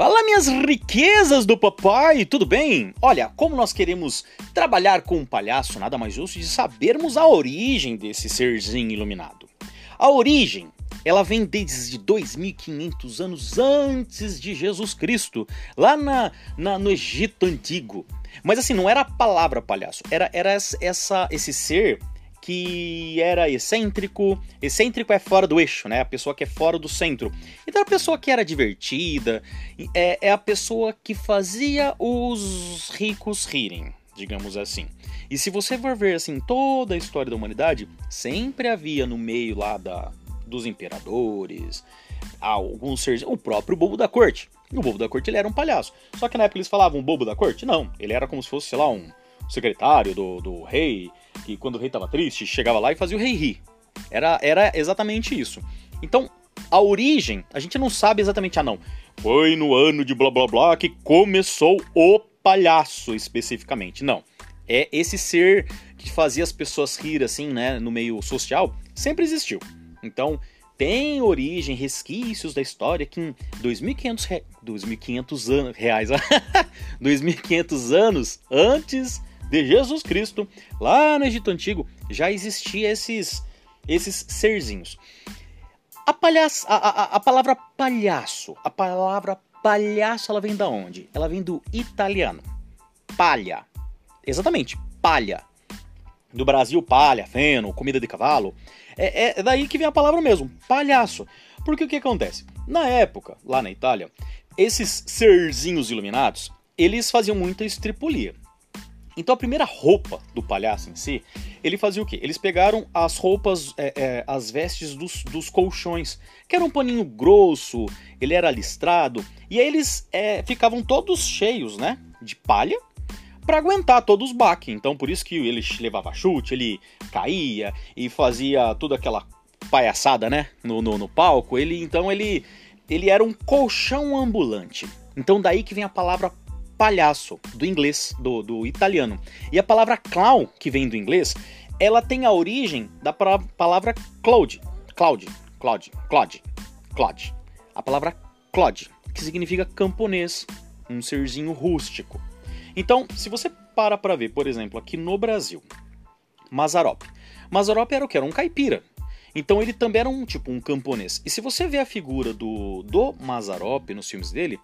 Fala, minhas riquezas do papai, tudo bem? Olha, como nós queremos trabalhar com um palhaço, nada mais justo de sabermos a origem desse serzinho iluminado. A origem, ela vem desde 2500 anos antes de Jesus Cristo, lá na, na, no Egito Antigo. Mas assim, não era a palavra palhaço, era, era essa, esse ser que era excêntrico. Excêntrico é fora do eixo, né? A pessoa que é fora do centro. Então a pessoa que era divertida é, é a pessoa que fazia os ricos rirem, digamos assim. E se você for ver assim toda a história da humanidade, sempre havia no meio lá da, dos imperadores, alguns seres, o próprio bobo da corte. O bobo da corte ele era um palhaço. Só que na época eles falavam bobo da corte? Não, ele era como se fosse, sei lá, um secretário do, do rei, que quando o rei estava triste, chegava lá e fazia o rei rir. Era, era exatamente isso. Então, a origem, a gente não sabe exatamente, ah não, foi no ano de blá blá blá que começou o palhaço especificamente. Não. É esse ser que fazia as pessoas rir assim, né, no meio social, sempre existiu. Então, tem origem, resquícios da história que em 2.500 re... 2.500 anos reais, 2.500 anos antes de Jesus Cristo, lá no Egito Antigo, já existia esses, esses serzinhos. A, a, a, a palavra palhaço, a palavra palhaço, ela vem da onde? Ela vem do italiano. Palha. Exatamente, palha. Do Brasil, palha, feno, comida de cavalo. É, é daí que vem a palavra mesmo, palhaço. Porque o que acontece? Na época, lá na Itália, esses serzinhos iluminados, eles faziam muita estripulia. Então a primeira roupa do palhaço em si, ele fazia o quê? Eles pegaram as roupas, é, é, as vestes dos, dos, colchões, que era um paninho grosso, ele era listrado, e aí eles é, ficavam todos cheios, né, de palha, para aguentar todos os baques. Então por isso que ele levava chute, ele caía e fazia toda aquela palhaçada, né, no, no, no palco. Ele então ele ele era um colchão ambulante. Então daí que vem a palavra palhaço, do inglês, do, do italiano. E a palavra clown, que vem do inglês, ela tem a origem da palavra cloud, cloud, cloud, cloud, cloud. A palavra cloud, que significa camponês, um serzinho rústico. Então, se você para para ver, por exemplo, aqui no Brasil, Mazarop. Mazarop era o que? Era um caipira. Então ele também era um tipo um camponês. E se você vê a figura do, do Mazarop nos filmes dele,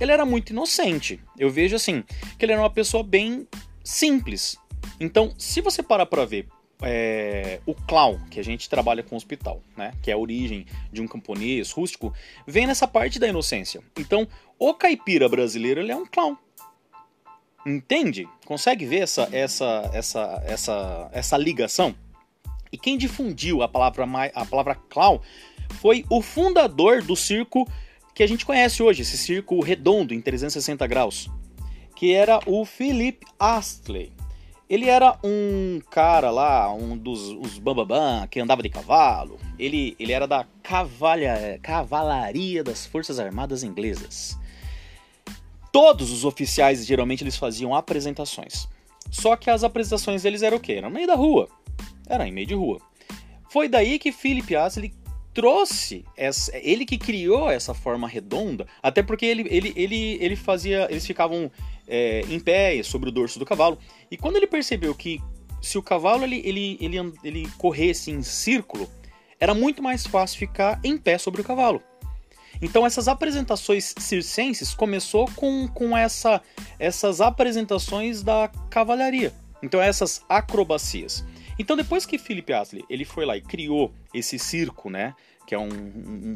ele era muito inocente. Eu vejo assim, que ele era uma pessoa bem simples. Então, se você parar para ver é, o clown, que a gente trabalha com hospital, né? Que é a origem de um camponês rústico, vem nessa parte da inocência. Então, o caipira brasileiro ele é um clown. Entende? Consegue ver essa, essa, essa, essa, essa ligação? E quem difundiu a palavra, a palavra clown foi o fundador do circo que a gente conhece hoje, esse círculo redondo em 360 graus, que era o Philip Astley. Ele era um cara lá, um dos os bambambam, que andava de cavalo. Ele, ele era da cavalha, cavalaria das Forças Armadas Inglesas. Todos os oficiais, geralmente, eles faziam apresentações. Só que as apresentações deles eram o quê? Era no meio da rua. Era em meio de rua. Foi daí que Philip Astley trouxe essa, ele que criou essa forma redonda, até porque ele, ele, ele, ele fazia, eles ficavam é, em pé sobre o dorso do cavalo. E quando ele percebeu que se o cavalo ele, ele, ele, ele corresse em círculo, era muito mais fácil ficar em pé sobre o cavalo. Então essas apresentações circenses começou com, com essa, essas apresentações da cavalaria. Então essas acrobacias. Então depois que Philip Astley ele foi lá e criou esse circo, né, que é um,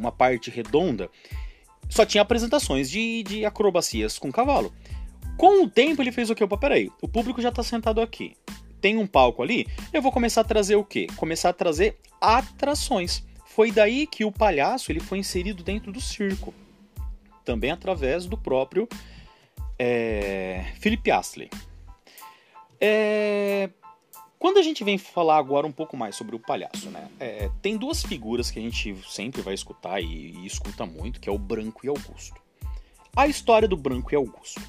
uma parte redonda, só tinha apresentações de, de acrobacias com cavalo. Com o tempo ele fez o que? Opa, peraí, o público já está sentado aqui, tem um palco ali, eu vou começar a trazer o quê? Começar a trazer atrações. Foi daí que o palhaço ele foi inserido dentro do circo, também através do próprio é, Philip Astley. É, quando a gente vem falar agora um pouco mais sobre o palhaço, né? É, tem duas figuras que a gente sempre vai escutar e, e escuta muito, que é o Branco e Augusto. A história do Branco e Augusto.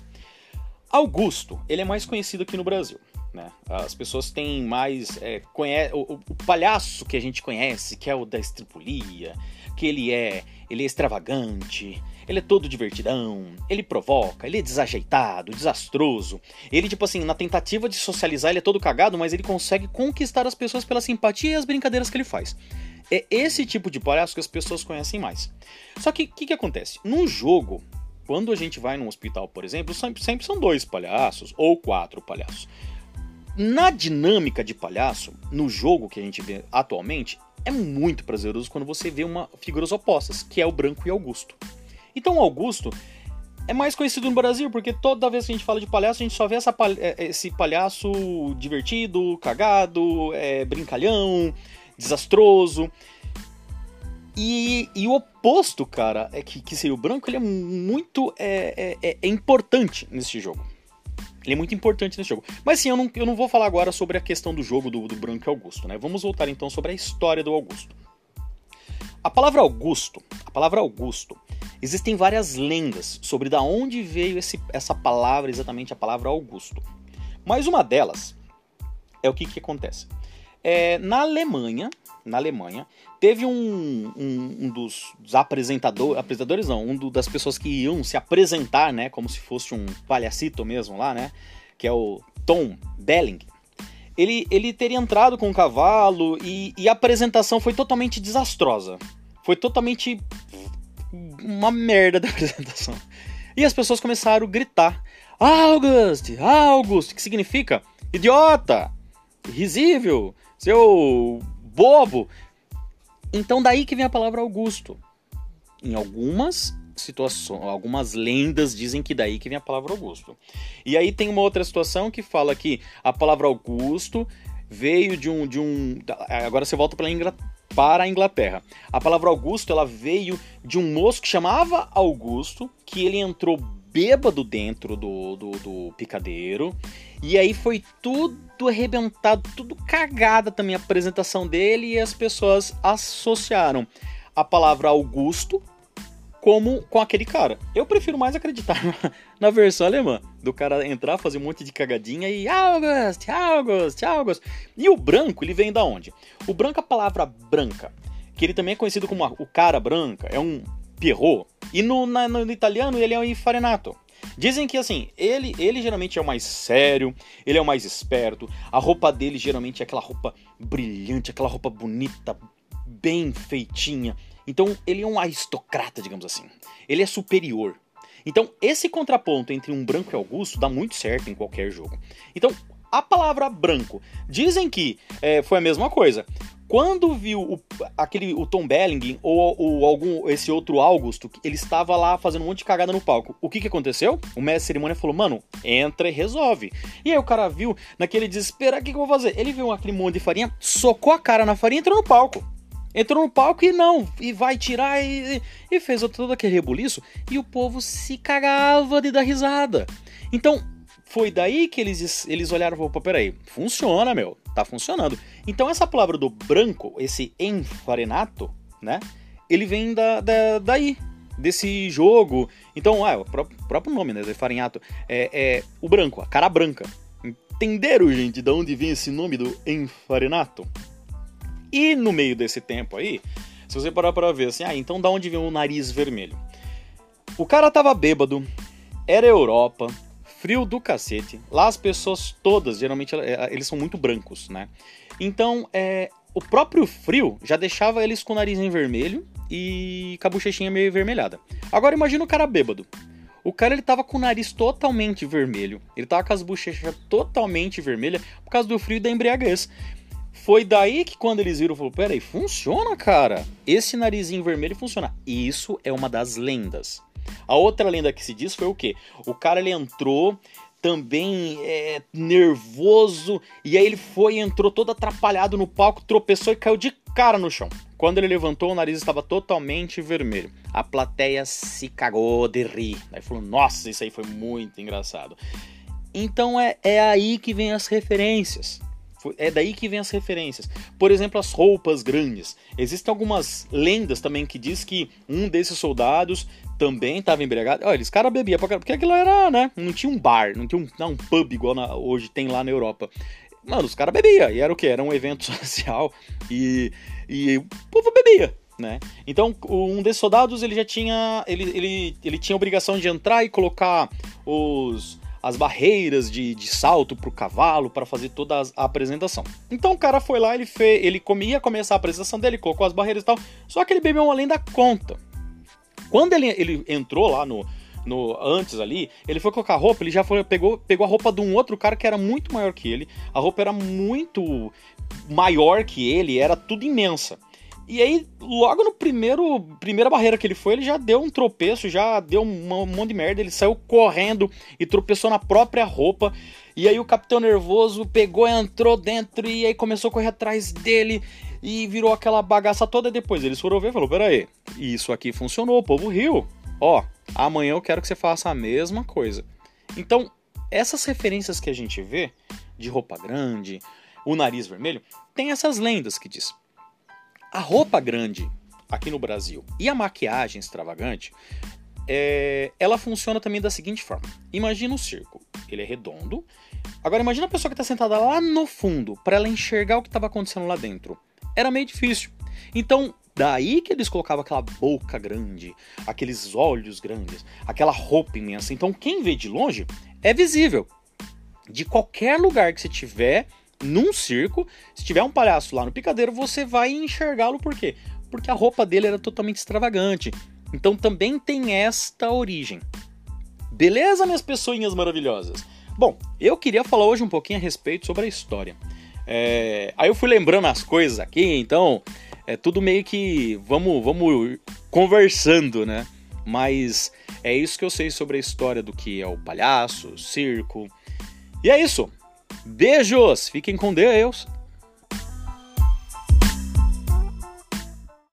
Augusto, ele é mais conhecido aqui no Brasil. Né? As pessoas têm mais. É, conhe... o, o, palhaço que a gente conhece, que é o da estripulia, que ele é, ele é extravagante, ele é todo divertidão, ele provoca, ele é desajeitado, desastroso. Ele, tipo assim, na tentativa de socializar, ele é todo cagado, mas ele consegue conquistar as pessoas pela simpatia e as brincadeiras que ele faz. É esse tipo de palhaço que as pessoas conhecem mais. Só que o que, que acontece? No jogo, quando a gente vai num hospital, por exemplo, sempre, sempre são dois palhaços ou quatro palhaços. Na dinâmica de palhaço, no jogo que a gente vê atualmente, é muito prazeroso quando você vê uma figuras opostas, que é o Branco e Augusto. Então, Augusto é mais conhecido no Brasil porque toda vez que a gente fala de palhaço, a gente só vê essa, é, esse palhaço divertido, cagado, é, brincalhão, desastroso. E, e, o oposto, cara, é que, que seria o branco, ele é muito é, é, é importante nesse jogo. Ele é muito importante nesse jogo. Mas sim, eu não, eu não vou falar agora sobre a questão do jogo do, do Branco e Augusto, né? Vamos voltar então sobre a história do Augusto. A palavra Augusto, a palavra Augusto, existem várias lendas sobre da onde veio esse, essa palavra, exatamente a palavra Augusto. Mas uma delas é o que, que acontece. É, na Alemanha, na Alemanha, teve um, um, um dos, dos apresentadores, apresentadores não, um do, das pessoas que iam se apresentar, né, como se fosse um palhacito mesmo lá, né, que é o Tom Belling. Ele, ele teria entrado com um cavalo e, e a apresentação foi totalmente desastrosa. Foi totalmente uma merda da apresentação. E as pessoas começaram a gritar: August! August! Que significa? Idiota! Risível! Seu bobo. Então daí que vem a palavra Augusto. Em algumas situações, algumas lendas dizem que daí que vem a palavra Augusto. E aí tem uma outra situação que fala que a palavra Augusto veio de um de um agora você volta para para a Inglaterra. A palavra Augusto ela veio de um moço que chamava Augusto, que ele entrou bêbado dentro do, do, do picadeiro. E aí foi tudo arrebentado, tudo cagada também a apresentação dele e as pessoas associaram a palavra Augusto como com aquele cara. Eu prefiro mais acreditar na versão alemã, do cara entrar, fazer um monte de cagadinha e August, August, August. E o branco, ele vem da onde? O branco, a palavra branca, que ele também é conhecido como o cara branca, é um Pierrot. E no, na, no italiano ele é o Infarinato. Dizem que assim, ele, ele geralmente é o mais sério, ele é o mais esperto, a roupa dele geralmente é aquela roupa brilhante, aquela roupa bonita, bem feitinha. Então ele é um aristocrata, digamos assim. Ele é superior. Então esse contraponto entre um branco e Augusto dá muito certo em qualquer jogo. Então a palavra branco, dizem que é, foi a mesma coisa. Quando viu o, aquele, o Tom Belling ou, ou, algum esse outro Augusto, ele estava lá fazendo um monte de cagada no palco. O que que aconteceu? O mestre de cerimônia falou: "Mano, entra e resolve". E aí o cara viu naquele desespero, o que, que eu vou fazer? Ele viu aquele monte de farinha, socou a cara na farinha e entrou no palco. Entrou no palco e não, e vai tirar e, e fez todo aquele rebuliço e o povo se cagava de dar risada. Então, foi daí que eles, eles olharam e falaram, peraí, funciona, meu, tá funcionando. Então essa palavra do branco, esse enfarenato, né, ele vem da, da daí, desse jogo. Então, ah, o próprio, próprio nome, né, farinhato, é, é o branco, a cara branca. Entenderam, gente, de onde vem esse nome do enfarenato? E no meio desse tempo aí, se você parar para ver assim, ah, então da onde vem o nariz vermelho? O cara tava bêbado, era Europa, frio do cacete. Lá as pessoas todas, geralmente, é, eles são muito brancos, né? Então, é, o próprio frio já deixava eles com o nariz em vermelho e com a bochechinha meio vermelhada. Agora imagina o cara bêbado. O cara ele tava com o nariz totalmente vermelho. Ele tava com as bochechas totalmente vermelhas por causa do frio e da embriaguez. Foi daí que quando eles viram, falou: Peraí, funciona, cara. Esse narizinho vermelho funciona. E isso é uma das lendas. A outra lenda que se diz foi o quê? O cara ele entrou também é, nervoso e aí ele foi entrou todo atrapalhado no palco, tropeçou e caiu de cara no chão. Quando ele levantou, o nariz estava totalmente vermelho. A plateia se cagou de rir. Aí falou: Nossa, isso aí foi muito engraçado. Então é, é aí que vem as referências. É daí que vem as referências. Por exemplo, as roupas grandes. Existem algumas lendas também que diz que um desses soldados também estava embriagado. Olha, eles cara bebia pra porque aquilo era, né? Não tinha um bar, não tinha um, não, um pub igual na, hoje tem lá na Europa. Mano, os caras bebiam, e era o que? Era um evento social e, e o povo bebia, né? Então, um desses soldados, ele já tinha, ele, ele, ele tinha a obrigação de entrar e colocar os as barreiras de, de salto pro cavalo para fazer toda a apresentação. Então o cara foi lá, ele fez, ele comia começar a apresentação dele, colocou as barreiras e tal, só que ele bebeu além da conta. Quando ele, ele entrou lá no, no antes ali, ele foi colocar roupa, ele já foi, pegou, pegou a roupa de um outro cara que era muito maior que ele. A roupa era muito maior que ele, era tudo imensa. E aí, logo no primeiro primeira barreira que ele foi, ele já deu um tropeço, já deu um, monte de merda, ele saiu correndo e tropeçou na própria roupa. E aí o capitão nervoso pegou, entrou dentro e aí começou a correr atrás dele e virou aquela bagaça toda. E depois eles foram ver e falou: Pera aí, isso aqui funcionou, o povo riu. Ó, amanhã eu quero que você faça a mesma coisa. Então, essas referências que a gente vê de roupa grande, o nariz vermelho, tem essas lendas que diz a roupa grande aqui no Brasil e a maquiagem extravagante, é, ela funciona também da seguinte forma: imagina um circo, ele é redondo. Agora imagina a pessoa que está sentada lá no fundo para ela enxergar o que estava acontecendo lá dentro. Era meio difícil. Então Daí que eles colocavam aquela boca grande, aqueles olhos grandes, aquela roupa imensa. Então quem vê de longe é visível. De qualquer lugar que você tiver, num circo, se tiver um palhaço lá no picadeiro, você vai enxergá-lo por quê? Porque a roupa dele era totalmente extravagante. Então também tem esta origem. Beleza, minhas pessoinhas maravilhosas? Bom, eu queria falar hoje um pouquinho a respeito sobre a história. É... Aí eu fui lembrando as coisas aqui, então é tudo meio que vamos, vamos conversando, né? Mas é isso que eu sei sobre a história do que é o palhaço, o circo. E é isso. Beijos! Fiquem com Deus!